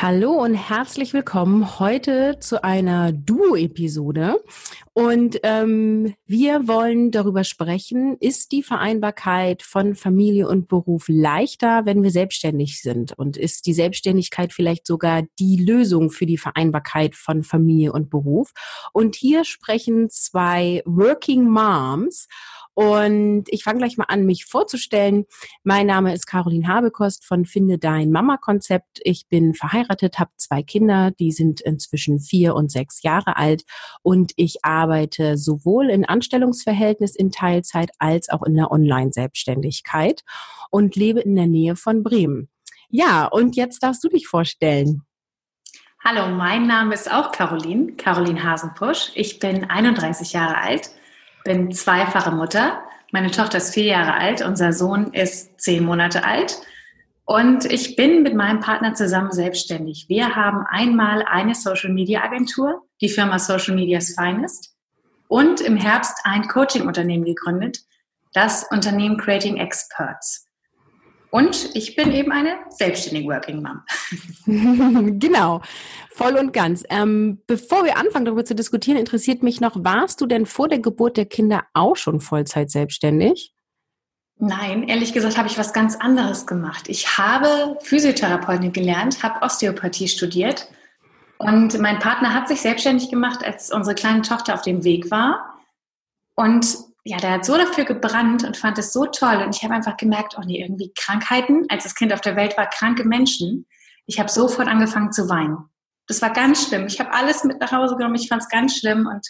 Hallo und herzlich willkommen heute zu einer Duo-Episode. Und ähm, wir wollen darüber sprechen, ist die Vereinbarkeit von Familie und Beruf leichter, wenn wir selbstständig sind? Und ist die Selbstständigkeit vielleicht sogar die Lösung für die Vereinbarkeit von Familie und Beruf? Und hier sprechen zwei Working Moms. Und ich fange gleich mal an, mich vorzustellen. Mein Name ist Caroline Habekost von Finde Dein Mama-Konzept. Ich bin verheiratet, habe zwei Kinder, die sind inzwischen vier und sechs Jahre alt. Und ich arbeite sowohl in Anstellungsverhältnis in Teilzeit als auch in der Online-Selbstständigkeit und lebe in der Nähe von Bremen. Ja, und jetzt darfst du dich vorstellen. Hallo, mein Name ist auch Caroline, Caroline Hasenpusch. Ich bin 31 Jahre alt bin zweifache Mutter. Meine Tochter ist vier Jahre alt, unser Sohn ist zehn Monate alt. Und ich bin mit meinem Partner zusammen selbstständig. Wir haben einmal eine Social Media Agentur, die Firma Social Media's Finest, und im Herbst ein Coaching-Unternehmen gegründet, das Unternehmen Creating Experts. Und ich bin eben eine selbstständige Working Mom. genau, voll und ganz. Ähm, bevor wir anfangen, darüber zu diskutieren, interessiert mich noch, warst du denn vor der Geburt der Kinder auch schon Vollzeit selbstständig? Nein, ehrlich gesagt habe ich was ganz anderes gemacht. Ich habe Physiotherapeutin gelernt, habe Osteopathie studiert und mein Partner hat sich selbstständig gemacht, als unsere kleine Tochter auf dem Weg war. Und ja, der hat so dafür gebrannt und fand es so toll. Und ich habe einfach gemerkt, oh nee, irgendwie Krankheiten, als das Kind auf der Welt war, kranke Menschen. Ich habe sofort angefangen zu weinen. Das war ganz schlimm. Ich habe alles mit nach Hause genommen. Ich fand es ganz schlimm und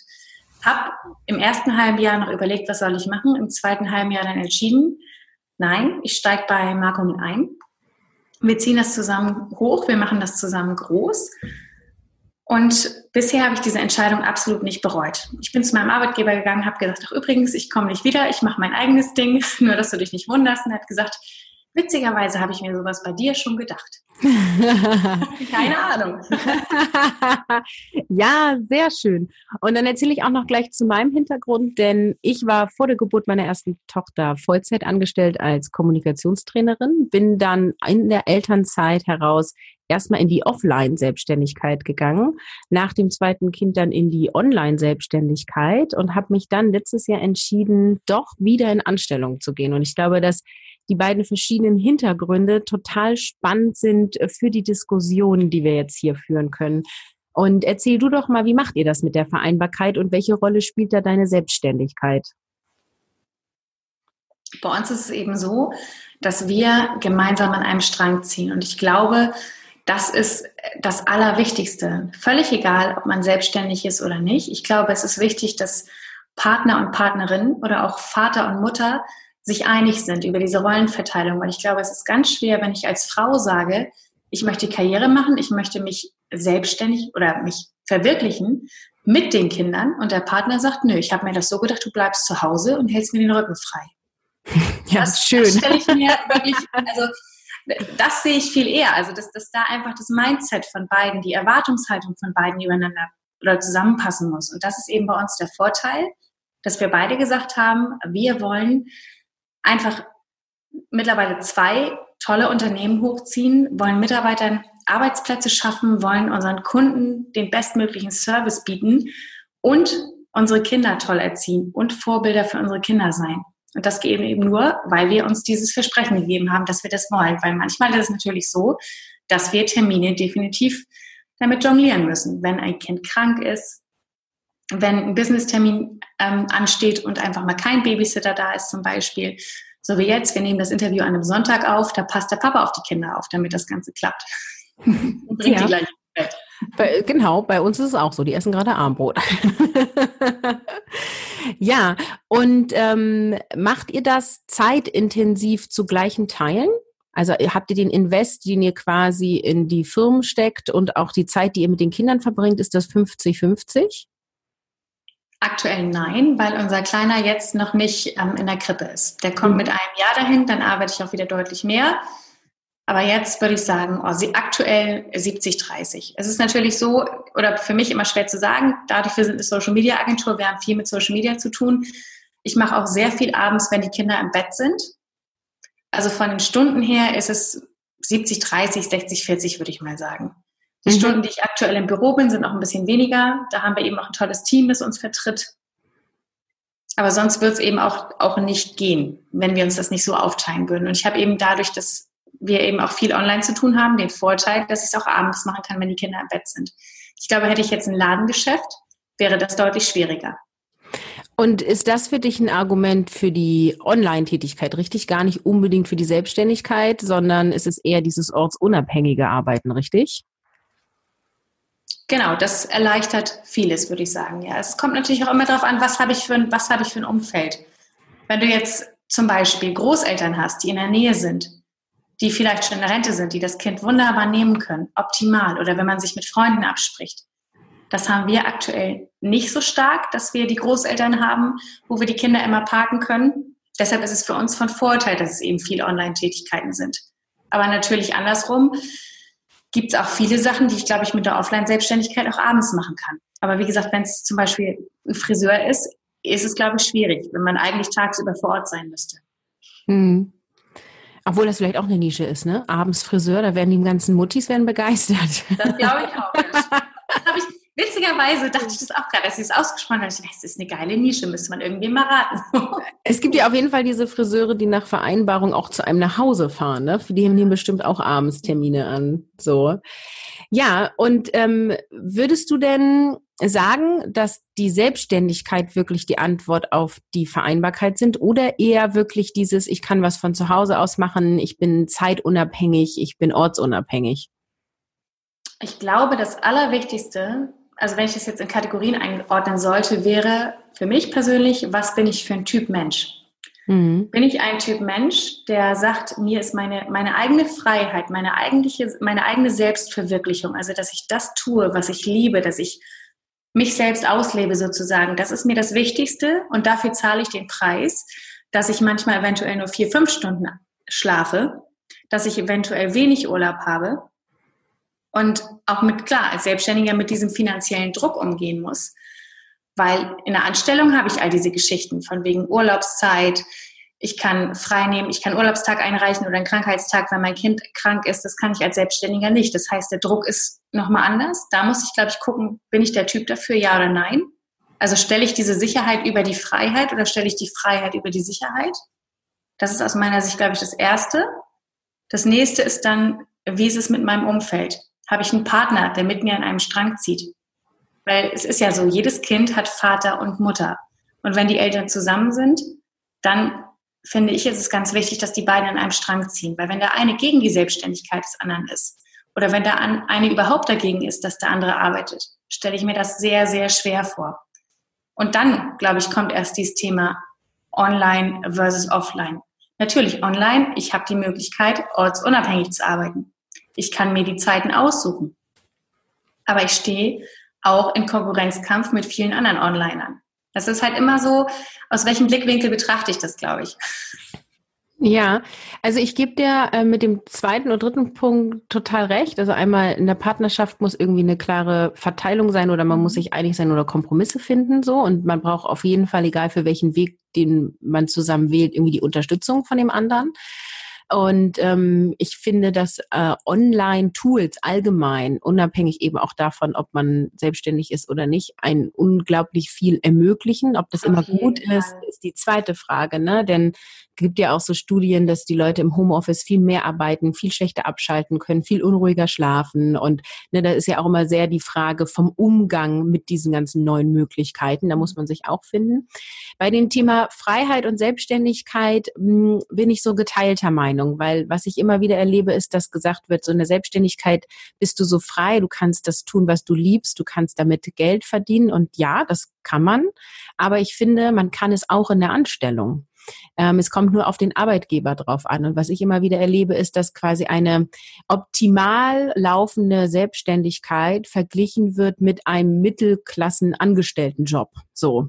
habe im ersten halben Jahr noch überlegt, was soll ich machen. Im zweiten halben Jahr dann entschieden, nein, ich steige bei Marco mit ein. Wir ziehen das zusammen hoch, wir machen das zusammen groß. Und bisher habe ich diese Entscheidung absolut nicht bereut. Ich bin zu meinem Arbeitgeber gegangen, habe gesagt, ach übrigens, ich komme nicht wieder, ich mache mein eigenes Ding, nur dass du dich nicht wunderst. Und er hat gesagt, witzigerweise habe ich mir sowas bei dir schon gedacht. Keine Ahnung. ja, sehr schön. Und dann erzähle ich auch noch gleich zu meinem Hintergrund, denn ich war vor der Geburt meiner ersten Tochter Vollzeit angestellt als Kommunikationstrainerin, bin dann in der Elternzeit heraus erstmal in die Offline-Selbstständigkeit gegangen, nach dem zweiten Kind dann in die Online-Selbstständigkeit und habe mich dann letztes Jahr entschieden, doch wieder in Anstellung zu gehen. Und ich glaube, dass die beiden verschiedenen Hintergründe total spannend sind für die Diskussion, die wir jetzt hier führen können. Und erzähl du doch mal, wie macht ihr das mit der Vereinbarkeit und welche Rolle spielt da deine Selbstständigkeit? Bei uns ist es eben so, dass wir gemeinsam an einem Strang ziehen. Und ich glaube, das ist das Allerwichtigste. Völlig egal, ob man selbstständig ist oder nicht. Ich glaube, es ist wichtig, dass Partner und Partnerin oder auch Vater und Mutter sich einig sind über diese Rollenverteilung. Weil ich glaube, es ist ganz schwer, wenn ich als Frau sage, ich möchte Karriere machen, ich möchte mich selbstständig oder mich verwirklichen mit den Kindern und der Partner sagt, nö, ich habe mir das so gedacht, du bleibst zu Hause und hältst mir den Rücken frei. Ja, das, schön. Das stelle ich mir wirklich, also das sehe ich viel eher. Also, dass, dass da einfach das Mindset von beiden, die Erwartungshaltung von beiden übereinander oder zusammenpassen muss. Und das ist eben bei uns der Vorteil, dass wir beide gesagt haben, wir wollen einfach mittlerweile zwei tolle Unternehmen hochziehen, wollen Mitarbeitern Arbeitsplätze schaffen, wollen unseren Kunden den bestmöglichen Service bieten und unsere Kinder toll erziehen und Vorbilder für unsere Kinder sein. Und das geht eben nur, weil wir uns dieses Versprechen gegeben haben, dass wir das wollen. Weil manchmal ist es natürlich so, dass wir Termine definitiv damit jonglieren müssen. Wenn ein Kind krank ist, wenn ein Business-Termin ähm, ansteht und einfach mal kein Babysitter da ist zum Beispiel. So wie jetzt, wir nehmen das Interview an einem Sonntag auf, da passt der Papa auf die Kinder auf, damit das Ganze klappt. Und bringt ja. die gleich ins Bett. Bei, genau, bei uns ist es auch so. Die essen gerade Armbrot. ja, und ähm, macht ihr das zeitintensiv zu gleichen Teilen? Also habt ihr den Invest, den ihr quasi in die Firmen steckt und auch die Zeit, die ihr mit den Kindern verbringt, ist das 50-50? Aktuell nein, weil unser Kleiner jetzt noch nicht ähm, in der Krippe ist. Der kommt mhm. mit einem Jahr dahin, dann arbeite ich auch wieder deutlich mehr. Aber jetzt würde ich sagen, oh, sie aktuell 70, 30. Es ist natürlich so, oder für mich immer schwer zu sagen, dadurch, wir sind eine Social Media Agentur, wir haben viel mit Social Media zu tun. Ich mache auch sehr viel abends, wenn die Kinder im Bett sind. Also von den Stunden her ist es 70, 30, 60, 40, würde ich mal sagen. Die mhm. Stunden, die ich aktuell im Büro bin, sind auch ein bisschen weniger. Da haben wir eben auch ein tolles Team, das uns vertritt. Aber sonst wird es eben auch, auch nicht gehen, wenn wir uns das nicht so aufteilen würden. Und ich habe eben dadurch, dass wir eben auch viel online zu tun haben, den Vorteil, dass ich es auch abends machen kann, wenn die Kinder im Bett sind. Ich glaube, hätte ich jetzt ein Ladengeschäft, wäre das deutlich schwieriger. Und ist das für dich ein Argument für die Online-Tätigkeit, richtig? Gar nicht unbedingt für die Selbstständigkeit, sondern ist es eher dieses ortsunabhängige Arbeiten, richtig? Genau, das erleichtert vieles, würde ich sagen. Ja, es kommt natürlich auch immer darauf an, was habe ich für ein, was habe ich für ein Umfeld. Wenn du jetzt zum Beispiel Großeltern hast, die in der Nähe sind, die vielleicht schon in der Rente sind, die das Kind wunderbar nehmen können, optimal, oder wenn man sich mit Freunden abspricht, das haben wir aktuell nicht so stark, dass wir die Großeltern haben, wo wir die Kinder immer parken können. Deshalb ist es für uns von Vorteil, dass es eben viele Online-Tätigkeiten sind. Aber natürlich andersrum gibt es auch viele Sachen, die ich, glaube ich, mit der Offline-Selbstständigkeit auch abends machen kann. Aber wie gesagt, wenn es zum Beispiel ein Friseur ist, ist es, glaube ich, schwierig, wenn man eigentlich tagsüber vor Ort sein müsste. Hm. Obwohl das vielleicht auch eine Nische ist, ne? Abends Friseur, da werden die ganzen Muttis werden begeistert. Das glaube ich auch. Das habe ich, Witzigerweise dachte ich das auch gerade, als sie es ausgesprochen hat. Ich dachte, das ist eine geile Nische, müsste man irgendwie mal raten. es gibt ja auf jeden Fall diese Friseure, die nach Vereinbarung auch zu einem nach Hause fahren. Ne? Für die nehmen bestimmt auch abends Termine an. So. Ja, und ähm, würdest du denn sagen, dass die Selbstständigkeit wirklich die Antwort auf die Vereinbarkeit sind oder eher wirklich dieses, ich kann was von zu Hause aus machen, ich bin zeitunabhängig, ich bin ortsunabhängig? Ich glaube, das Allerwichtigste also wenn ich das jetzt in Kategorien einordnen sollte, wäre für mich persönlich, was bin ich für ein Typ Mensch? Mhm. Bin ich ein Typ Mensch, der sagt, mir ist meine, meine eigene Freiheit, meine, eigentliche, meine eigene Selbstverwirklichung, also dass ich das tue, was ich liebe, dass ich mich selbst auslebe sozusagen, das ist mir das Wichtigste und dafür zahle ich den Preis, dass ich manchmal eventuell nur vier, fünf Stunden schlafe, dass ich eventuell wenig Urlaub habe, und auch mit, klar, als Selbstständiger mit diesem finanziellen Druck umgehen muss. Weil in der Anstellung habe ich all diese Geschichten von wegen Urlaubszeit. Ich kann frei nehmen, ich kann Urlaubstag einreichen oder einen Krankheitstag, wenn mein Kind krank ist. Das kann ich als Selbstständiger nicht. Das heißt, der Druck ist nochmal anders. Da muss ich, glaube ich, gucken, bin ich der Typ dafür, ja oder nein? Also stelle ich diese Sicherheit über die Freiheit oder stelle ich die Freiheit über die Sicherheit? Das ist aus meiner Sicht, glaube ich, das Erste. Das nächste ist dann, wie ist es mit meinem Umfeld? Habe ich einen Partner, der mit mir an einem Strang zieht. Weil es ist ja so, jedes Kind hat Vater und Mutter. Und wenn die Eltern zusammen sind, dann finde ich, ist es ganz wichtig, dass die beiden an einem Strang ziehen. Weil wenn der eine gegen die Selbstständigkeit des anderen ist oder wenn der eine überhaupt dagegen ist, dass der andere arbeitet, stelle ich mir das sehr, sehr schwer vor. Und dann, glaube ich, kommt erst dieses Thema Online versus Offline. Natürlich online, ich habe die Möglichkeit, ortsunabhängig zu arbeiten. Ich kann mir die Zeiten aussuchen. Aber ich stehe auch in Konkurrenzkampf mit vielen anderen Onlinern. Das ist halt immer so, aus welchem Blickwinkel betrachte ich das, glaube ich. Ja, also ich gebe dir äh, mit dem zweiten und dritten Punkt total recht. Also einmal in der Partnerschaft muss irgendwie eine klare Verteilung sein oder man muss sich einig sein oder Kompromisse finden so und man braucht auf jeden Fall, egal für welchen Weg, den man zusammen wählt, irgendwie die Unterstützung von dem anderen. Und ähm, ich finde, dass äh, Online-Tools allgemein, unabhängig eben auch davon, ob man selbstständig ist oder nicht, ein unglaublich viel ermöglichen. Ob das immer gut Fall. ist, ist die zweite Frage. Ne? Denn gibt ja auch so Studien, dass die Leute im Homeoffice viel mehr arbeiten, viel schlechter abschalten können, viel unruhiger schlafen. Und ne, da ist ja auch immer sehr die Frage vom Umgang mit diesen ganzen neuen Möglichkeiten. Da muss man sich auch finden. Bei dem Thema Freiheit und Selbstständigkeit mh, hm, bin ich so geteilter Meinung, weil was ich immer wieder erlebe, ist, dass gesagt wird, so in der Selbstständigkeit bist du so frei, du kannst das tun, was du liebst, du kannst damit Geld verdienen. Und ja, das kann man. Aber ich finde, man kann es auch in der Anstellung. Ähm, es kommt nur auf den Arbeitgeber drauf an. Und was ich immer wieder erlebe, ist, dass quasi eine optimal laufende Selbstständigkeit verglichen wird mit einem Mittelklassen-Angestelltenjob. So.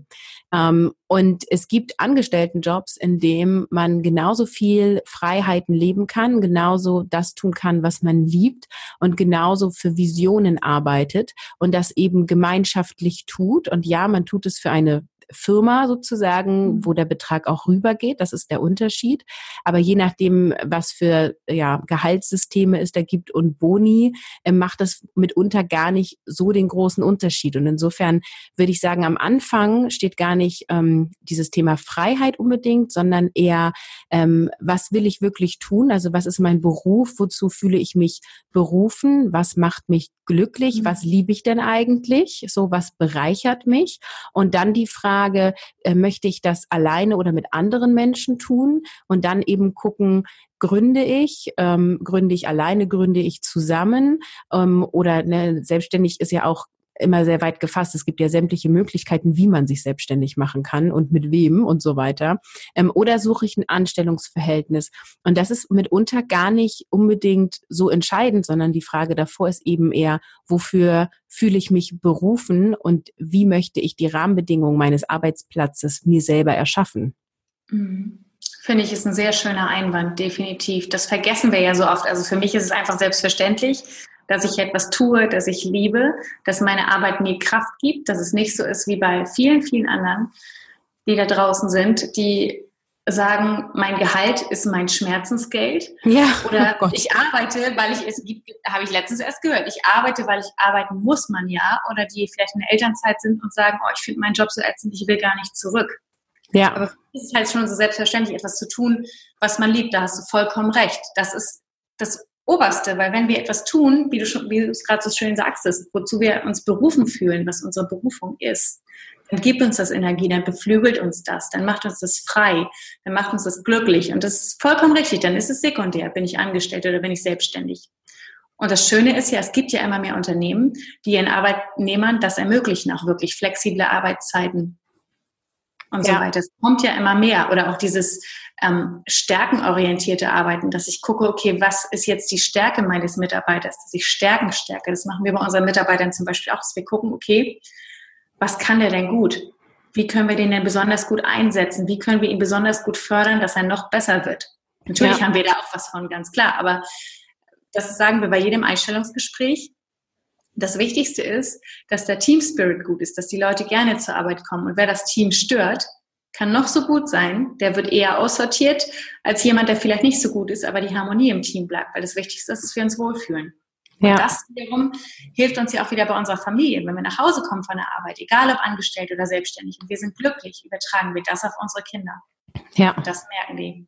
Ähm, und es gibt Angestelltenjobs, in dem man genauso viel Freiheiten leben kann, genauso das tun kann, was man liebt und genauso für Visionen arbeitet und das eben gemeinschaftlich tut. Und ja, man tut es für eine Firma sozusagen, mhm. wo der Betrag auch rübergeht. Das ist der Unterschied. Aber je nachdem, was für ja, Gehaltssysteme es da gibt und Boni, äh, macht das mitunter gar nicht so den großen Unterschied. Und insofern würde ich sagen, am Anfang steht gar nicht ähm, dieses Thema Freiheit unbedingt, sondern eher, ähm, was will ich wirklich tun? Also was ist mein Beruf? Wozu fühle ich mich berufen? Was macht mich glücklich? Mhm. Was liebe ich denn eigentlich? So was bereichert mich? Und dann die Frage, Frage, äh, möchte ich das alleine oder mit anderen Menschen tun? Und dann eben gucken, gründe ich, ähm, gründe ich alleine, gründe ich zusammen ähm, oder ne, selbstständig ist ja auch immer sehr weit gefasst. Es gibt ja sämtliche Möglichkeiten, wie man sich selbstständig machen kann und mit wem und so weiter. Ähm, oder suche ich ein Anstellungsverhältnis? Und das ist mitunter gar nicht unbedingt so entscheidend, sondern die Frage davor ist eben eher, wofür fühle ich mich berufen und wie möchte ich die Rahmenbedingungen meines Arbeitsplatzes mir selber erschaffen? Mhm. Finde ich, ist ein sehr schöner Einwand, definitiv. Das vergessen wir ja so oft. Also für mich ist es einfach selbstverständlich dass ich etwas tue, das ich liebe, dass meine Arbeit mir Kraft gibt, dass es nicht so ist wie bei vielen, vielen anderen, die da draußen sind, die sagen, mein Gehalt ist mein Schmerzensgeld. Ja. Oder oh ich arbeite, weil ich es gibt, habe ich letztens erst gehört, ich arbeite, weil ich arbeiten muss man ja. Oder die vielleicht in der Elternzeit sind und sagen, oh, ich finde meinen Job so ätzend, ich will gar nicht zurück. Ja. Aber es ist halt schon so selbstverständlich, etwas zu tun, was man liebt. Da hast du vollkommen recht. Das ist das Oberste, weil wenn wir etwas tun, wie du schon, wie du es gerade so schön sagst, ist, wozu wir uns berufen fühlen, was unsere Berufung ist, dann gibt uns das Energie, dann beflügelt uns das, dann macht uns das frei, dann macht uns das glücklich und das ist vollkommen richtig, dann ist es sekundär, bin ich angestellt oder bin ich selbstständig. Und das Schöne ist ja, es gibt ja immer mehr Unternehmen, die ihren Arbeitnehmern das ermöglichen, auch wirklich flexible Arbeitszeiten und ja. so weiter. Es kommt ja immer mehr. Oder auch dieses ähm, stärkenorientierte Arbeiten, dass ich gucke, okay, was ist jetzt die Stärke meines Mitarbeiters, dass ich Stärken stärke. Das machen wir bei unseren Mitarbeitern zum Beispiel auch, dass wir gucken, okay, was kann der denn gut? Wie können wir den denn besonders gut einsetzen? Wie können wir ihn besonders gut fördern, dass er noch besser wird? Natürlich ja. haben wir da auch was von, ganz klar. Aber das sagen wir bei jedem Einstellungsgespräch. Das Wichtigste ist, dass der Team Spirit gut ist, dass die Leute gerne zur Arbeit kommen. Und wer das Team stört, kann noch so gut sein, der wird eher aussortiert als jemand, der vielleicht nicht so gut ist, aber die Harmonie im Team bleibt, weil das Wichtigste ist, dass wir uns wohlfühlen. Ja. Und das wiederum hilft uns ja auch wieder bei unserer Familie. Wenn wir nach Hause kommen von der Arbeit, egal ob angestellt oder selbstständig, und wir sind glücklich, übertragen wir das auf unsere Kinder. Ja. Und das merken die.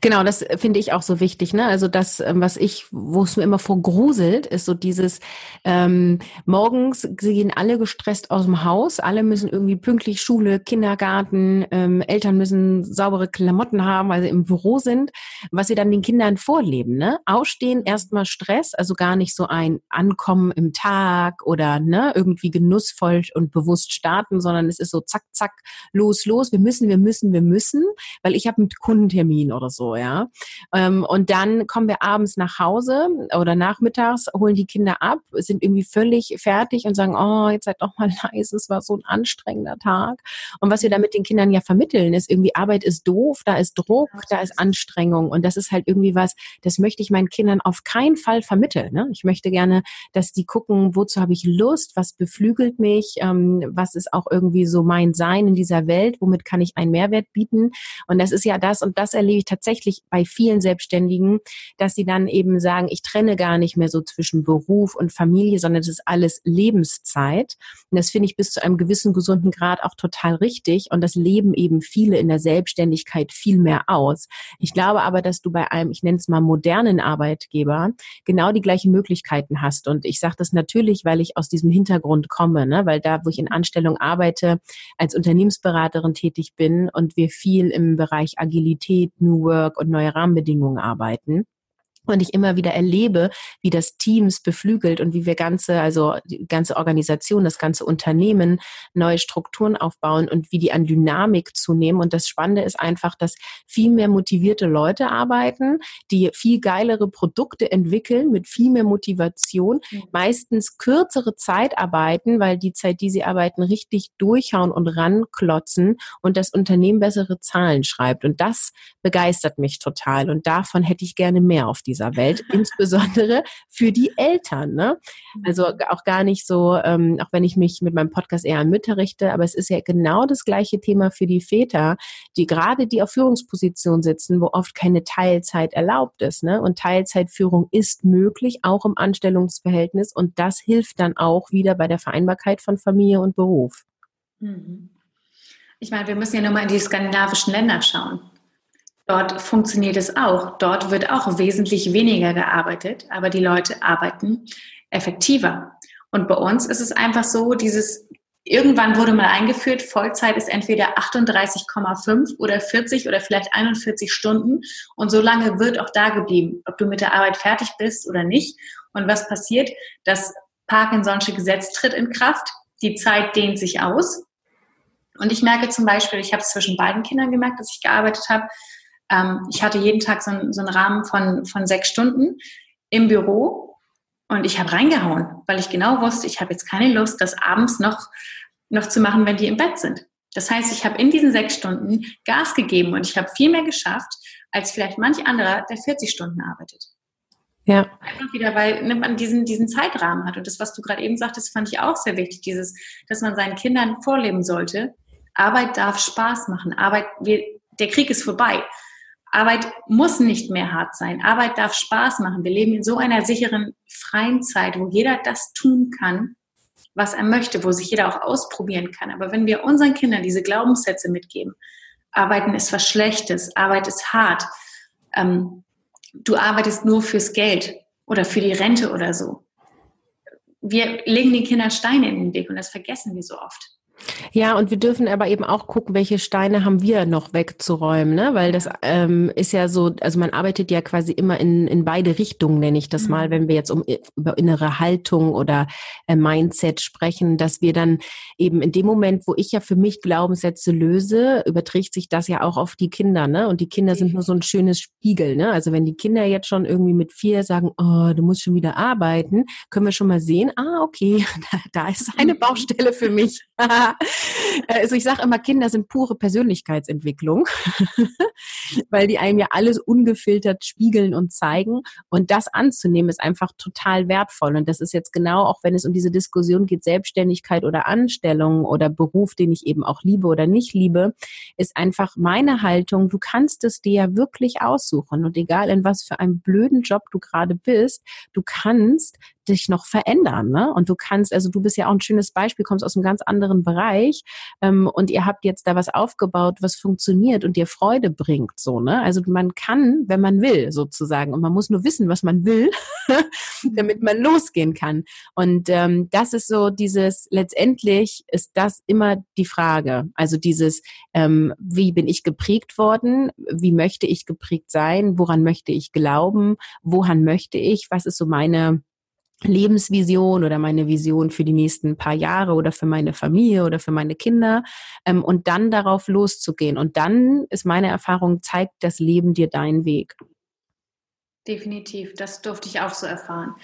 Genau, das finde ich auch so wichtig. Ne? Also das, ähm, was ich, wo es mir immer vor gruselt, ist so dieses ähm, morgens gehen alle gestresst aus dem Haus, alle müssen irgendwie pünktlich Schule, Kindergarten, ähm, Eltern müssen saubere Klamotten haben, weil sie im Büro sind, was sie dann den Kindern vorleben. Ne? Ausstehen, erstmal Stress, also gar nicht so ein Ankommen im Tag oder ne, irgendwie genussvoll und bewusst starten, sondern es ist so zack, zack, los, los, wir müssen, wir müssen, wir müssen, weil ich habe einen Kundentermin oder so, ja. Ähm, und dann kommen wir abends nach Hause oder nachmittags, holen die Kinder ab, sind irgendwie völlig fertig und sagen, oh, jetzt seid doch mal leise, es war so ein anstrengender Tag. Und was wir da mit den Kindern ja vermitteln, ist irgendwie Arbeit ist doof, da ist Druck, da ist Anstrengung und das ist halt irgendwie was, das möchte ich meinen Kindern auf keinen Fall vermitteln. Ne? Ich möchte gerne, dass die gucken, wozu habe ich Lust, was beflügelt mich, ähm, was ist auch irgendwie so mein Sein in dieser Welt, womit kann ich einen Mehrwert bieten. Und das ist ja das und das erlebe ich tatsächlich bei vielen Selbstständigen, dass sie dann eben sagen, ich trenne gar nicht mehr so zwischen Beruf und Familie, sondern es ist alles Lebenszeit. Und das finde ich bis zu einem gewissen gesunden Grad auch total richtig. Und das leben eben viele in der Selbstständigkeit viel mehr aus. Ich glaube aber, dass du bei einem, ich nenne es mal modernen Arbeitgeber, genau die gleichen Möglichkeiten hast. Und ich sage das natürlich, weil ich aus diesem Hintergrund komme, ne? weil da, wo ich in Anstellung arbeite, als Unternehmensberaterin tätig bin und wir viel im Bereich Agilität, New Work und neue Rahmenbedingungen arbeiten und ich immer wieder erlebe, wie das Teams beflügelt und wie wir ganze, also die ganze Organisation, das ganze Unternehmen neue Strukturen aufbauen und wie die an Dynamik zunehmen. Und das Spannende ist einfach, dass viel mehr motivierte Leute arbeiten, die viel geilere Produkte entwickeln mit viel mehr Motivation, mhm. meistens kürzere Zeit arbeiten, weil die Zeit, die sie arbeiten, richtig durchhauen und ranklotzen und das Unternehmen bessere Zahlen schreibt. Und das begeistert mich total. Und davon hätte ich gerne mehr auf die dieser Welt, insbesondere für die Eltern. Ne? Also mhm. auch gar nicht so, ähm, auch wenn ich mich mit meinem Podcast eher an Mütter richte, aber es ist ja genau das gleiche Thema für die Väter, die gerade die auf Führungsposition sitzen, wo oft keine Teilzeit erlaubt ist. Ne? Und Teilzeitführung ist möglich, auch im Anstellungsverhältnis. Und das hilft dann auch wieder bei der Vereinbarkeit von Familie und Beruf. Mhm. Ich meine, wir müssen ja nochmal in die skandinavischen Länder schauen. Dort funktioniert es auch. Dort wird auch wesentlich weniger gearbeitet, aber die Leute arbeiten effektiver. Und bei uns ist es einfach so, dieses Irgendwann wurde mal eingeführt, Vollzeit ist entweder 38,5 oder 40 oder vielleicht 41 Stunden. Und so lange wird auch da geblieben, ob du mit der Arbeit fertig bist oder nicht. Und was passiert? Das Parkinson'sche Gesetz tritt in Kraft. Die Zeit dehnt sich aus. Und ich merke zum Beispiel, ich habe es zwischen beiden Kindern gemerkt, dass ich gearbeitet habe, ähm, ich hatte jeden Tag so, ein, so einen Rahmen von, von sechs Stunden im Büro und ich habe reingehauen, weil ich genau wusste, ich habe jetzt keine Lust, das abends noch, noch zu machen, wenn die im Bett sind. Das heißt, ich habe in diesen sechs Stunden Gas gegeben und ich habe viel mehr geschafft, als vielleicht manch anderer, der 40 Stunden arbeitet. Ja. Einfach wieder, weil ne, man diesen, diesen Zeitrahmen hat. Und das, was du gerade eben sagtest, fand ich auch sehr wichtig, dieses, dass man seinen Kindern vorleben sollte. Arbeit darf Spaß machen. Arbeit, wir, der Krieg ist vorbei. Arbeit muss nicht mehr hart sein. Arbeit darf Spaß machen. Wir leben in so einer sicheren, freien Zeit, wo jeder das tun kann, was er möchte, wo sich jeder auch ausprobieren kann. Aber wenn wir unseren Kindern diese Glaubenssätze mitgeben, Arbeiten ist was Schlechtes, Arbeit ist hart, ähm, du arbeitest nur fürs Geld oder für die Rente oder so. Wir legen den Kindern Steine in den Weg und das vergessen wir so oft. Ja, und wir dürfen aber eben auch gucken, welche Steine haben wir noch wegzuräumen, ne? Weil das ähm, ist ja so, also man arbeitet ja quasi immer in, in beide Richtungen, nenne ich das mhm. mal, wenn wir jetzt um über innere Haltung oder äh, Mindset sprechen, dass wir dann eben in dem Moment, wo ich ja für mich Glaubenssätze löse, überträgt sich das ja auch auf die Kinder, ne? Und die Kinder sind nur so ein schönes Spiegel, ne? Also wenn die Kinder jetzt schon irgendwie mit vier sagen, oh, du musst schon wieder arbeiten, können wir schon mal sehen, ah, okay, da, da ist eine Baustelle für mich. also ich sage immer, Kinder sind pure Persönlichkeitsentwicklung, weil die einem ja alles ungefiltert spiegeln und zeigen. Und das anzunehmen ist einfach total wertvoll. Und das ist jetzt genau, auch wenn es um diese Diskussion geht, Selbstständigkeit oder Anstellung oder Beruf, den ich eben auch liebe oder nicht liebe, ist einfach meine Haltung, du kannst es dir ja wirklich aussuchen. Und egal in was für einem blöden Job du gerade bist, du kannst dich noch verändern. Ne? Und du kannst, also du bist ja auch ein schönes Beispiel, kommst aus einem ganz anderen Bereich ähm, und ihr habt jetzt da was aufgebaut, was funktioniert und dir Freude bringt. So, ne? Also man kann, wenn man will, sozusagen. Und man muss nur wissen, was man will, damit man losgehen kann. Und ähm, das ist so dieses, letztendlich ist das immer die Frage. Also dieses, ähm, wie bin ich geprägt worden? Wie möchte ich geprägt sein? Woran möchte ich glauben? Woran möchte ich? Was ist so meine Lebensvision oder meine Vision für die nächsten paar Jahre oder für meine Familie oder für meine Kinder ähm, und dann darauf loszugehen. Und dann ist meine Erfahrung, zeigt das Leben dir deinen Weg. Definitiv, das durfte ich auch so erfahren.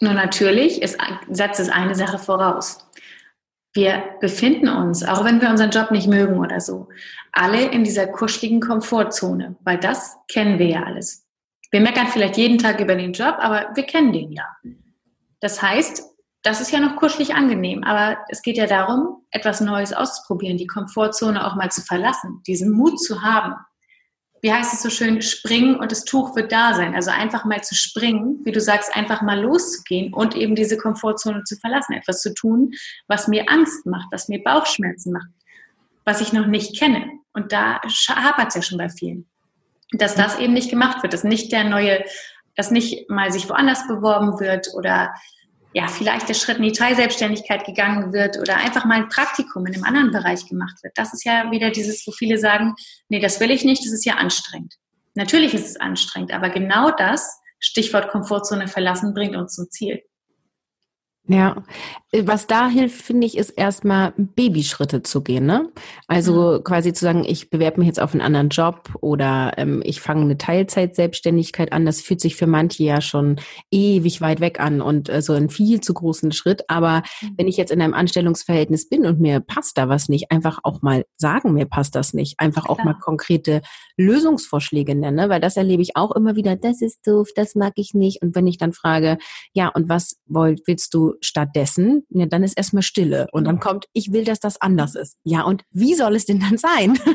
Nur natürlich ist, setzt es eine Sache voraus. Wir befinden uns, auch wenn wir unseren Job nicht mögen oder so, alle in dieser kuscheligen Komfortzone, weil das kennen wir ja alles. Wir meckern vielleicht jeden Tag über den Job, aber wir kennen den ja. Das heißt, das ist ja noch kuschelig angenehm, aber es geht ja darum, etwas Neues auszuprobieren, die Komfortzone auch mal zu verlassen, diesen Mut zu haben. Wie heißt es so schön, springen und das Tuch wird da sein. Also einfach mal zu springen, wie du sagst, einfach mal loszugehen und eben diese Komfortzone zu verlassen, etwas zu tun, was mir Angst macht, was mir Bauchschmerzen macht, was ich noch nicht kenne. Und da hapert es ja schon bei vielen. Dass das eben nicht gemacht wird, dass nicht der neue, dass nicht mal sich woanders beworben wird oder ja, vielleicht der Schritt in die Teilselbstständigkeit gegangen wird oder einfach mal ein Praktikum in einem anderen Bereich gemacht wird. Das ist ja wieder dieses, wo viele sagen, nee, das will ich nicht, das ist ja anstrengend. Natürlich ist es anstrengend, aber genau das Stichwort Komfortzone verlassen bringt uns zum Ziel. Ja, äh, was da hilft, finde ich, ist erstmal Babyschritte zu gehen. Ne? Also mhm. quasi zu sagen, ich bewerbe mich jetzt auf einen anderen Job oder ähm, ich fange eine Teilzeit-Selbstständigkeit an. Das fühlt sich für manche ja schon ewig weit weg an und äh, so einen viel zu großen Schritt. Aber mhm. wenn ich jetzt in einem Anstellungsverhältnis bin und mir passt da was nicht, einfach auch mal sagen, mir passt das nicht. Einfach Klar. auch mal konkrete Lösungsvorschläge nennen, weil das erlebe ich auch immer wieder. Das ist doof, das mag ich nicht. Und wenn ich dann frage, ja, und was wollt, willst du stattdessen, ja, dann ist erstmal Stille und dann kommt, ich will, dass das anders ist. Ja, und wie soll es denn dann sein?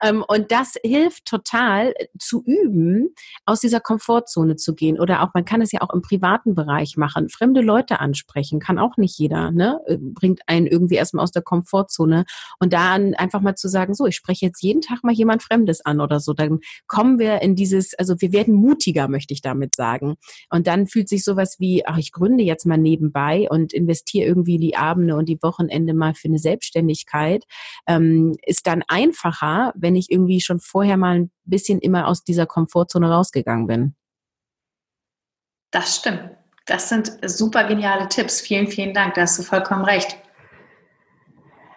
Ähm, und das hilft total äh, zu üben, aus dieser Komfortzone zu gehen. Oder auch, man kann es ja auch im privaten Bereich machen. Fremde Leute ansprechen, kann auch nicht jeder, ne? Äh, bringt einen irgendwie erstmal aus der Komfortzone. Und dann einfach mal zu sagen, so, ich spreche jetzt jeden Tag mal jemand Fremdes an oder so. Dann kommen wir in dieses, also wir werden mutiger, möchte ich damit sagen. Und dann fühlt sich sowas wie, ach, ich gründe jetzt mal nebenbei und investiere irgendwie die Abende und die Wochenende mal für eine Selbstständigkeit, ähm, ist dann einfacher, wenn ich irgendwie schon vorher mal ein bisschen immer aus dieser Komfortzone rausgegangen bin. Das stimmt. Das sind super geniale Tipps. Vielen, vielen Dank. Da hast du vollkommen recht.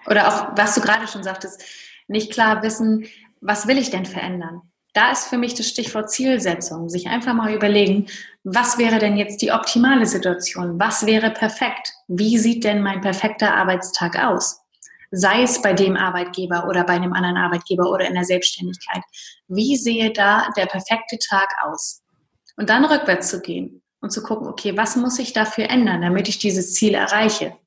Oder auch, was du gerade schon sagtest, nicht klar wissen, was will ich denn verändern? Da ist für mich das Stichwort Zielsetzung. Sich einfach mal überlegen, was wäre denn jetzt die optimale Situation? Was wäre perfekt? Wie sieht denn mein perfekter Arbeitstag aus? Sei es bei dem Arbeitgeber oder bei einem anderen Arbeitgeber oder in der Selbstständigkeit. Wie sehe da der perfekte Tag aus? Und dann rückwärts zu gehen und zu gucken, okay, was muss ich dafür ändern, damit ich dieses Ziel erreiche?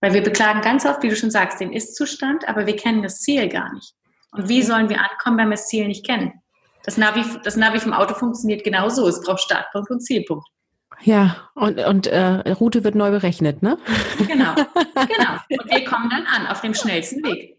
Weil wir beklagen ganz oft, wie du schon sagst, den Ist-Zustand, aber wir kennen das Ziel gar nicht. Und wie sollen wir ankommen, wenn wir das Ziel nicht kennen? Das Navi, das Navi vom Auto funktioniert genauso. Es braucht Startpunkt und Zielpunkt. Ja, und, und äh, Route wird neu berechnet, ne? Genau, genau. Und wir kommen dann an auf dem schnellsten Weg.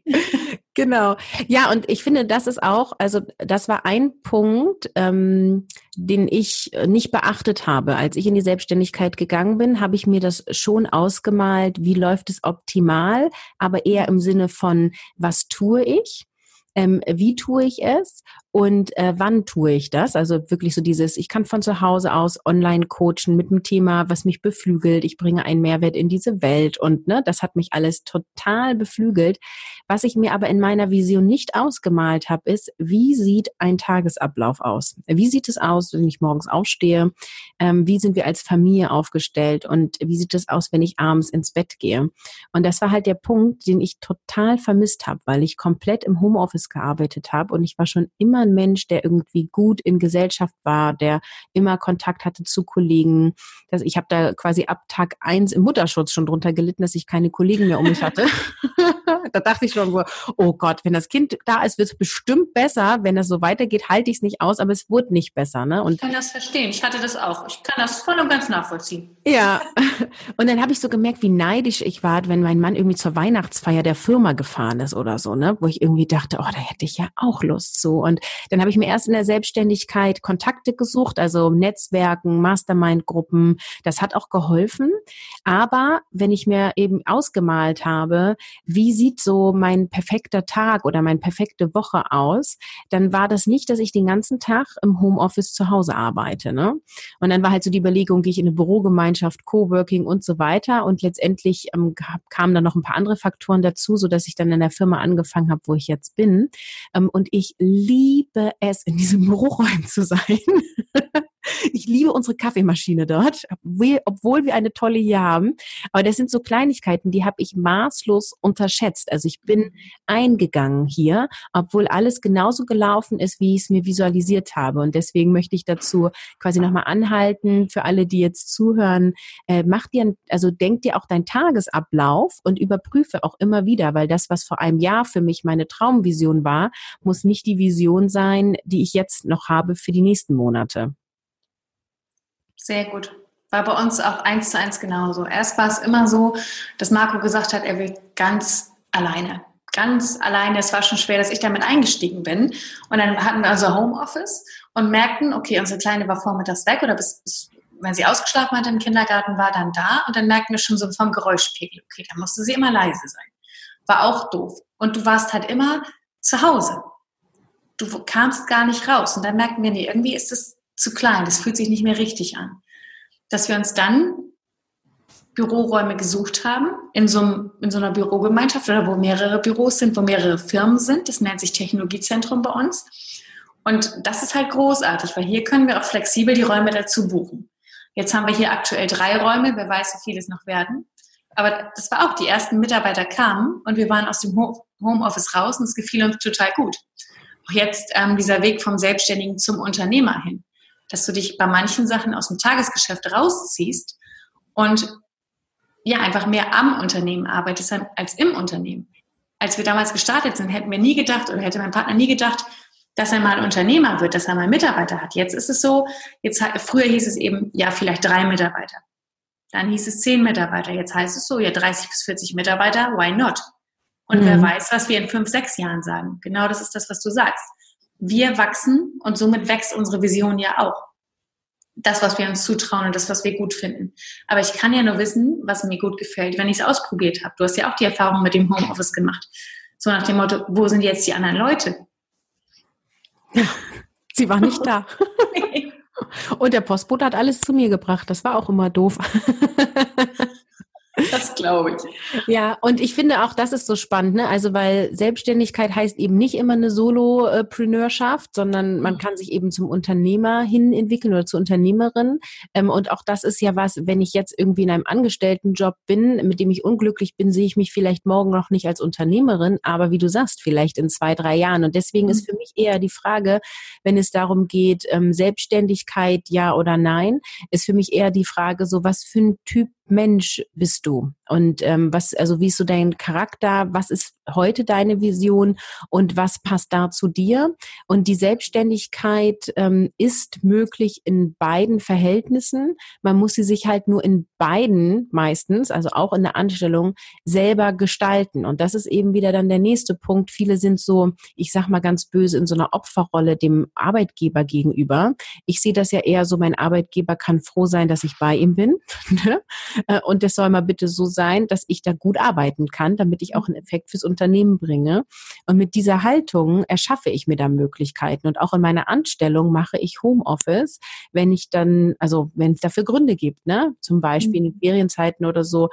Genau. Ja, und ich finde, das ist auch, also das war ein Punkt, ähm, den ich nicht beachtet habe. Als ich in die Selbstständigkeit gegangen bin, habe ich mir das schon ausgemalt, wie läuft es optimal, aber eher im Sinne von, was tue ich? ähm, wie tue ich es und äh, wann tue ich das? Also wirklich so dieses, ich kann von zu Hause aus online coachen mit einem Thema, was mich beflügelt. Ich bringe einen Mehrwert in diese Welt und ne, das hat mich alles total beflügelt. Was ich mir aber in meiner Vision nicht ausgemalt habe, ist, wie sieht ein Tagesablauf aus? Wie sieht es aus, wenn ich morgens aufstehe? Ähm, wie sind wir als Familie aufgestellt und wie sieht es aus, wenn ich abends ins Bett gehe? Und das war halt der Punkt, den ich total vermisst habe, weil ich komplett im Homeoffice gearbeitet habe und ich war schon immer ein Mensch, der irgendwie gut in Gesellschaft war, der immer Kontakt hatte zu Kollegen. Das, ich habe da quasi ab Tag eins im Mutterschutz schon drunter gelitten, dass ich keine Kollegen mehr um mich hatte. da dachte ich schon so, oh Gott, wenn das Kind da ist, wird es bestimmt besser. Wenn das so weitergeht, halte ich es nicht aus, aber es wurde nicht besser. Ne? Und ich kann das verstehen. Ich hatte das auch. Ich kann das voll und ganz nachvollziehen. Ja. Und dann habe ich so gemerkt, wie neidisch ich war, wenn mein Mann irgendwie zur Weihnachtsfeier der Firma gefahren ist oder so, ne? Wo ich irgendwie dachte, oh, da hätte ich ja auch Lust so. Und dann habe ich mir erst in der Selbstständigkeit Kontakte gesucht, also Netzwerken, Mastermind-Gruppen. Das hat auch geholfen. Aber wenn ich mir eben ausgemalt habe, wie sieht so mein perfekter Tag oder meine perfekte Woche aus, dann war das nicht, dass ich den ganzen Tag im Homeoffice zu Hause arbeite. Ne? Und dann war halt so die Überlegung, gehe ich in eine Bürogemeinschaft, Coworking und so weiter. Und letztendlich ähm, kamen dann noch ein paar andere Faktoren dazu, so dass ich dann in der Firma angefangen habe, wo ich jetzt bin. Ähm, und ich liebe es, in diesem Büroräumen zu sein. Ich liebe unsere Kaffeemaschine dort, obwohl wir eine tolle hier haben. Aber das sind so Kleinigkeiten, die habe ich maßlos unterschätzt. Also ich bin eingegangen hier, obwohl alles genauso gelaufen ist, wie ich es mir visualisiert habe. Und deswegen möchte ich dazu quasi nochmal anhalten für alle, die jetzt zuhören. Äh, mach dir, also denk dir auch deinen Tagesablauf und überprüfe auch immer wieder, weil das, was vor einem Jahr für mich meine Traumvision war, muss nicht die Vision sein, die ich jetzt noch habe für die nächsten Monate. Sehr gut. War bei uns auch eins zu eins genauso. Erst war es immer so, dass Marco gesagt hat, er will ganz alleine. Ganz alleine. Es war schon schwer, dass ich damit eingestiegen bin. Und dann hatten wir also Homeoffice und merkten, okay, unsere Kleine war vormittags weg oder bis, bis wenn sie ausgeschlafen hatte im Kindergarten, war dann da. Und dann merkten wir schon so vom Geräuschpegel, okay, da musste sie immer leise sein. War auch doof. Und du warst halt immer zu Hause. Du kamst gar nicht raus. Und dann merkten wir, nee, irgendwie ist es zu klein, das fühlt sich nicht mehr richtig an. Dass wir uns dann Büroräume gesucht haben, in so, einem, in so einer Bürogemeinschaft oder wo mehrere Büros sind, wo mehrere Firmen sind. Das nennt sich Technologiezentrum bei uns. Und das ist halt großartig, weil hier können wir auch flexibel die Räume dazu buchen. Jetzt haben wir hier aktuell drei Räume, wer weiß, wie viele es noch werden. Aber das war auch, die ersten Mitarbeiter kamen und wir waren aus dem Homeoffice raus und es gefiel uns total gut. Auch jetzt ähm, dieser Weg vom Selbstständigen zum Unternehmer hin, dass du dich bei manchen Sachen aus dem Tagesgeschäft rausziehst und ja, einfach mehr am Unternehmen arbeitest als im Unternehmen. Als wir damals gestartet sind, hätten wir nie gedacht oder hätte mein Partner nie gedacht, dass er mal Unternehmer wird, dass er mal Mitarbeiter hat. Jetzt ist es so, jetzt früher hieß es eben, ja, vielleicht drei Mitarbeiter. Dann hieß es zehn Mitarbeiter. Jetzt heißt es so, ja, 30 bis 40 Mitarbeiter, why not? Und mhm. wer weiß, was wir in fünf, sechs Jahren sagen. Genau das ist das, was du sagst. Wir wachsen und somit wächst unsere Vision ja auch. Das, was wir uns zutrauen und das, was wir gut finden. Aber ich kann ja nur wissen, was mir gut gefällt, wenn ich es ausprobiert habe. Du hast ja auch die Erfahrung mit dem Homeoffice gemacht. So nach dem Motto, wo sind jetzt die anderen Leute? Ja, sie war nicht da. Und der Postbote hat alles zu mir gebracht. Das war auch immer doof. Das glaube ich. Ja, und ich finde auch, das ist so spannend, ne? Also, weil Selbstständigkeit heißt eben nicht immer eine Solopreneurship, sondern man mhm. kann sich eben zum Unternehmer hin entwickeln oder zur Unternehmerin. Ähm, und auch das ist ja was, wenn ich jetzt irgendwie in einem Angestelltenjob bin, mit dem ich unglücklich bin, sehe ich mich vielleicht morgen noch nicht als Unternehmerin, aber wie du sagst, vielleicht in zwei, drei Jahren. Und deswegen ist mhm. für mich eher die Frage, wenn es darum geht, ähm, Selbstständigkeit ja oder nein, ist für mich eher die Frage, so was für ein Typ Mensch bist du? home. Und ähm, was, also wie ist so dein Charakter? Was ist heute deine Vision und was passt da zu dir? Und die Selbstständigkeit ähm, ist möglich in beiden Verhältnissen. Man muss sie sich halt nur in beiden meistens, also auch in der Anstellung, selber gestalten. Und das ist eben wieder dann der nächste Punkt. Viele sind so, ich sag mal ganz böse, in so einer Opferrolle dem Arbeitgeber gegenüber. Ich sehe das ja eher so, mein Arbeitgeber kann froh sein, dass ich bei ihm bin. Ne? Äh, und das soll mal bitte so sein, dass ich da gut arbeiten kann, damit ich auch einen Effekt fürs Unternehmen bringe. Und mit dieser Haltung erschaffe ich mir da Möglichkeiten. Und auch in meiner Anstellung mache ich Homeoffice, wenn ich dann, also wenn es dafür Gründe gibt, ne? Zum Beispiel in den mhm. Ferienzeiten oder so,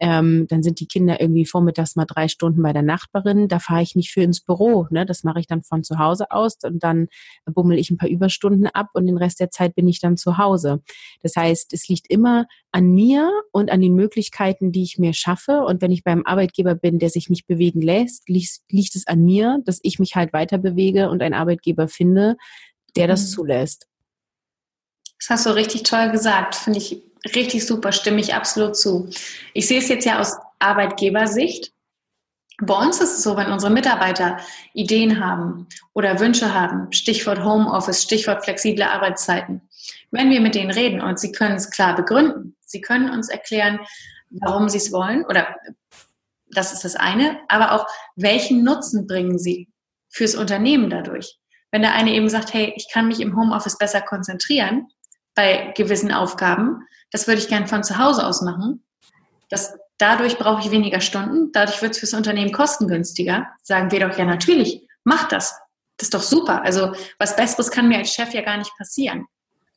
ähm, dann sind die Kinder irgendwie vormittags mal drei Stunden bei der Nachbarin. Da fahre ich nicht für ins Büro. Ne? Das mache ich dann von zu Hause aus und dann bummel ich ein paar Überstunden ab und den Rest der Zeit bin ich dann zu Hause. Das heißt, es liegt immer an mir und an den Möglichkeiten, die ich mir schaffe. Und wenn ich beim Arbeitgeber bin, der sich nicht bewegen lässt, liegt, liegt es an mir, dass ich mich halt weiter bewege und einen Arbeitgeber finde, der das mhm. zulässt. Das hast du richtig toll gesagt. Finde ich richtig super, stimme ich absolut zu. Ich sehe es jetzt ja aus Arbeitgebersicht. Bei uns ist es so, wenn unsere Mitarbeiter Ideen haben oder Wünsche haben, Stichwort Homeoffice, Stichwort flexible Arbeitszeiten, wenn wir mit denen reden und sie können es klar begründen, sie können uns erklären, warum sie es wollen oder das ist das eine, aber auch welchen Nutzen bringen sie fürs Unternehmen dadurch. Wenn der eine eben sagt, hey, ich kann mich im Homeoffice besser konzentrieren bei gewissen Aufgaben, das würde ich gern von zu Hause aus machen. Das, dadurch brauche ich weniger Stunden, dadurch wird es fürs Unternehmen kostengünstiger. Sagen wir doch, ja natürlich, mach das. Das ist doch super. Also was Besseres kann mir als Chef ja gar nicht passieren.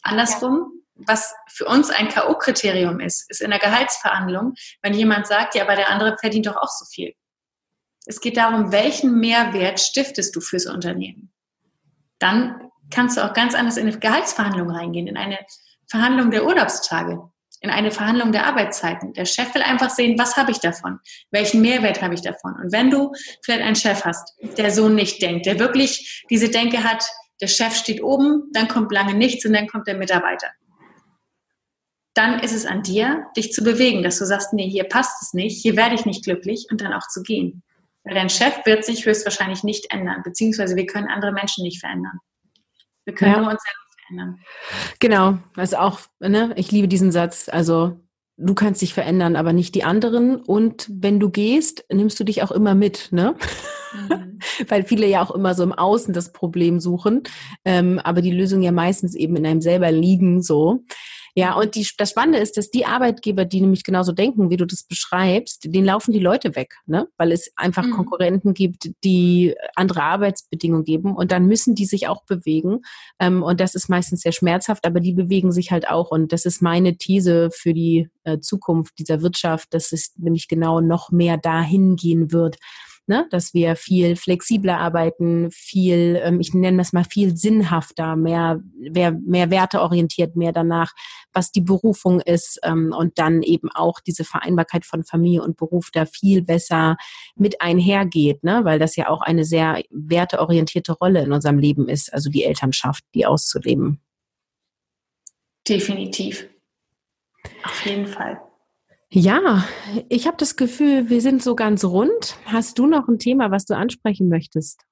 Andersrum, was für uns ein K.O.-Kriterium ist, ist in der Gehaltsverhandlung, wenn jemand sagt, ja, aber der andere verdient doch auch so viel. Es geht darum, welchen Mehrwert stiftest du fürs Unternehmen. Dann kannst du auch ganz anders in eine Gehaltsverhandlung reingehen, in eine Verhandlung der Urlaubstage, in eine Verhandlung der Arbeitszeiten. Der Chef will einfach sehen, was habe ich davon? Welchen Mehrwert habe ich davon? Und wenn du vielleicht einen Chef hast, der so nicht denkt, der wirklich diese Denke hat, der Chef steht oben, dann kommt lange nichts und dann kommt der Mitarbeiter. Dann ist es an dir, dich zu bewegen, dass du sagst, nee, hier passt es nicht, hier werde ich nicht glücklich und dann auch zu gehen. Weil dein Chef wird sich höchstwahrscheinlich nicht ändern, beziehungsweise wir können andere Menschen nicht verändern. Wir können ja. nur uns selber verändern. Genau, also auch, ne, ich liebe diesen Satz. Also du kannst dich verändern, aber nicht die anderen. Und wenn du gehst, nimmst du dich auch immer mit, ne? Mhm. Weil viele ja auch immer so im Außen das Problem suchen, ähm, aber die Lösung ja meistens eben in einem selber liegen so. Ja, und die, das Spannende ist, dass die Arbeitgeber, die nämlich genauso denken, wie du das beschreibst, denen laufen die Leute weg, ne? weil es einfach mhm. Konkurrenten gibt, die andere Arbeitsbedingungen geben und dann müssen die sich auch bewegen. Ähm, und das ist meistens sehr schmerzhaft, aber die bewegen sich halt auch. Und das ist meine These für die äh, Zukunft dieser Wirtschaft, dass es nämlich genau noch mehr dahin gehen wird ne? dass wir viel flexibler arbeiten, viel, ähm, ich nenne das mal viel sinnhafter, mehr, mehr, mehr werteorientiert, mehr danach, was die Berufung ist ähm, und dann eben auch diese Vereinbarkeit von Familie und Beruf da viel besser mit einhergeht, ne? weil das ja auch eine sehr werteorientierte Rolle in unserem Leben ist, also die Elternschaft, die auszuleben. Definitiv. Auf jeden Fall. Ja, ich habe das Gefühl, wir sind so ganz rund. Hast du noch ein Thema, was du ansprechen möchtest?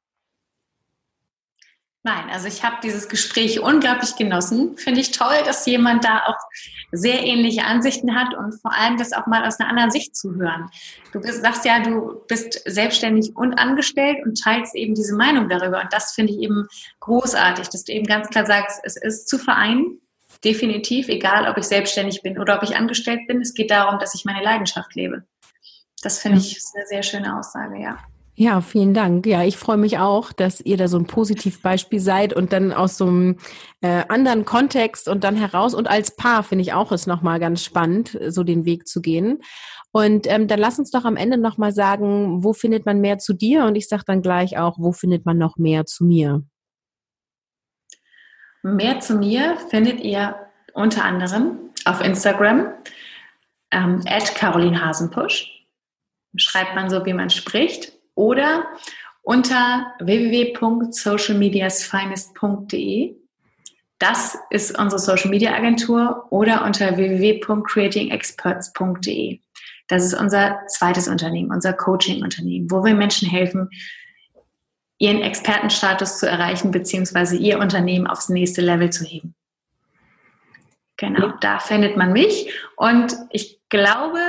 Nein, also ich habe dieses Gespräch unglaublich genossen. Finde ich toll, dass jemand da auch sehr ähnliche Ansichten hat und vor allem das auch mal aus einer anderen Sicht zu hören. Du bist, sagst ja, du bist selbstständig und angestellt und teilst eben diese Meinung darüber. Und das finde ich eben großartig, dass du eben ganz klar sagst, es ist zu vereinen definitiv, egal ob ich selbstständig bin oder ob ich angestellt bin. Es geht darum, dass ich meine Leidenschaft lebe. Das finde ich eine sehr schöne Aussage, ja. Ja, vielen Dank. Ja, ich freue mich auch, dass ihr da so ein Positivbeispiel seid und dann aus so einem äh, anderen Kontext und dann heraus und als Paar finde ich auch es nochmal ganz spannend, so den Weg zu gehen. Und ähm, dann lass uns doch am Ende nochmal sagen, wo findet man mehr zu dir? Und ich sage dann gleich auch, wo findet man noch mehr zu mir? Mehr zu mir findet ihr unter anderem auf Instagram ähm, at Caroline Hasenpusch. Schreibt man so, wie man spricht. Oder unter www.socialmediasfinest.de. Das ist unsere Social Media Agentur oder unter www.creatingexperts.de. Das ist unser zweites Unternehmen, unser Coaching-Unternehmen, wo wir Menschen helfen, ihren Expertenstatus zu erreichen, beziehungsweise ihr Unternehmen aufs nächste Level zu heben. Genau, ja. da findet man mich. Und ich glaube,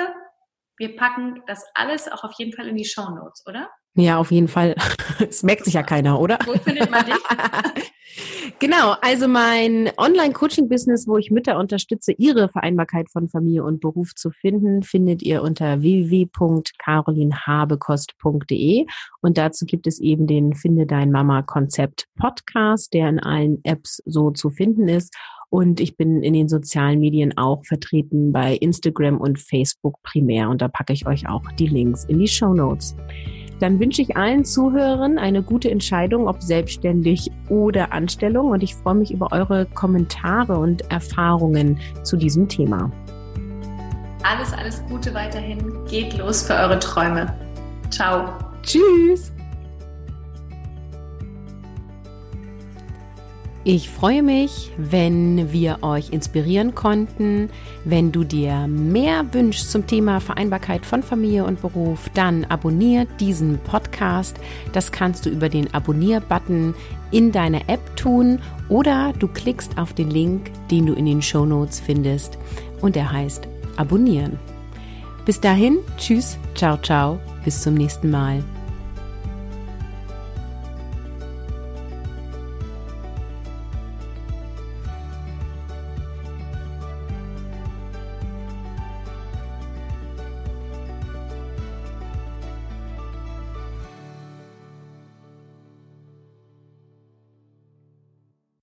wir packen das alles auch auf jeden Fall in die Show Notes, oder? Ja, auf jeden Fall. Es merkt sich ja keiner, oder? Wo findet man dich? genau, also mein Online-Coaching-Business, wo ich Mütter unterstütze, ihre Vereinbarkeit von Familie und Beruf zu finden, findet ihr unter www.carolinhabekost.de und dazu gibt es eben den Finde Dein Mama Konzept Podcast, der in allen Apps so zu finden ist und ich bin in den sozialen Medien auch vertreten bei Instagram und Facebook primär. Und da packe ich euch auch die Links in die Show Notes. Dann wünsche ich allen Zuhörern eine gute Entscheidung, ob selbstständig oder Anstellung. Und ich freue mich über eure Kommentare und Erfahrungen zu diesem Thema. Alles, alles Gute weiterhin. Geht los für eure Träume. Ciao. Tschüss. Ich freue mich, wenn wir euch inspirieren konnten. Wenn du dir mehr wünschst zum Thema Vereinbarkeit von Familie und Beruf, dann abonniert diesen Podcast. Das kannst du über den Abonnier-Button in deiner App tun oder du klickst auf den Link, den du in den Show Notes findest und der heißt Abonnieren. Bis dahin, tschüss, ciao, ciao, bis zum nächsten Mal.